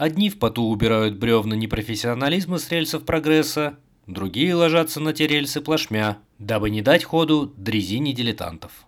Одни в поту убирают бревна непрофессионализма с рельсов прогресса, другие ложатся на те рельсы плашмя, дабы не дать ходу дрезине дилетантов.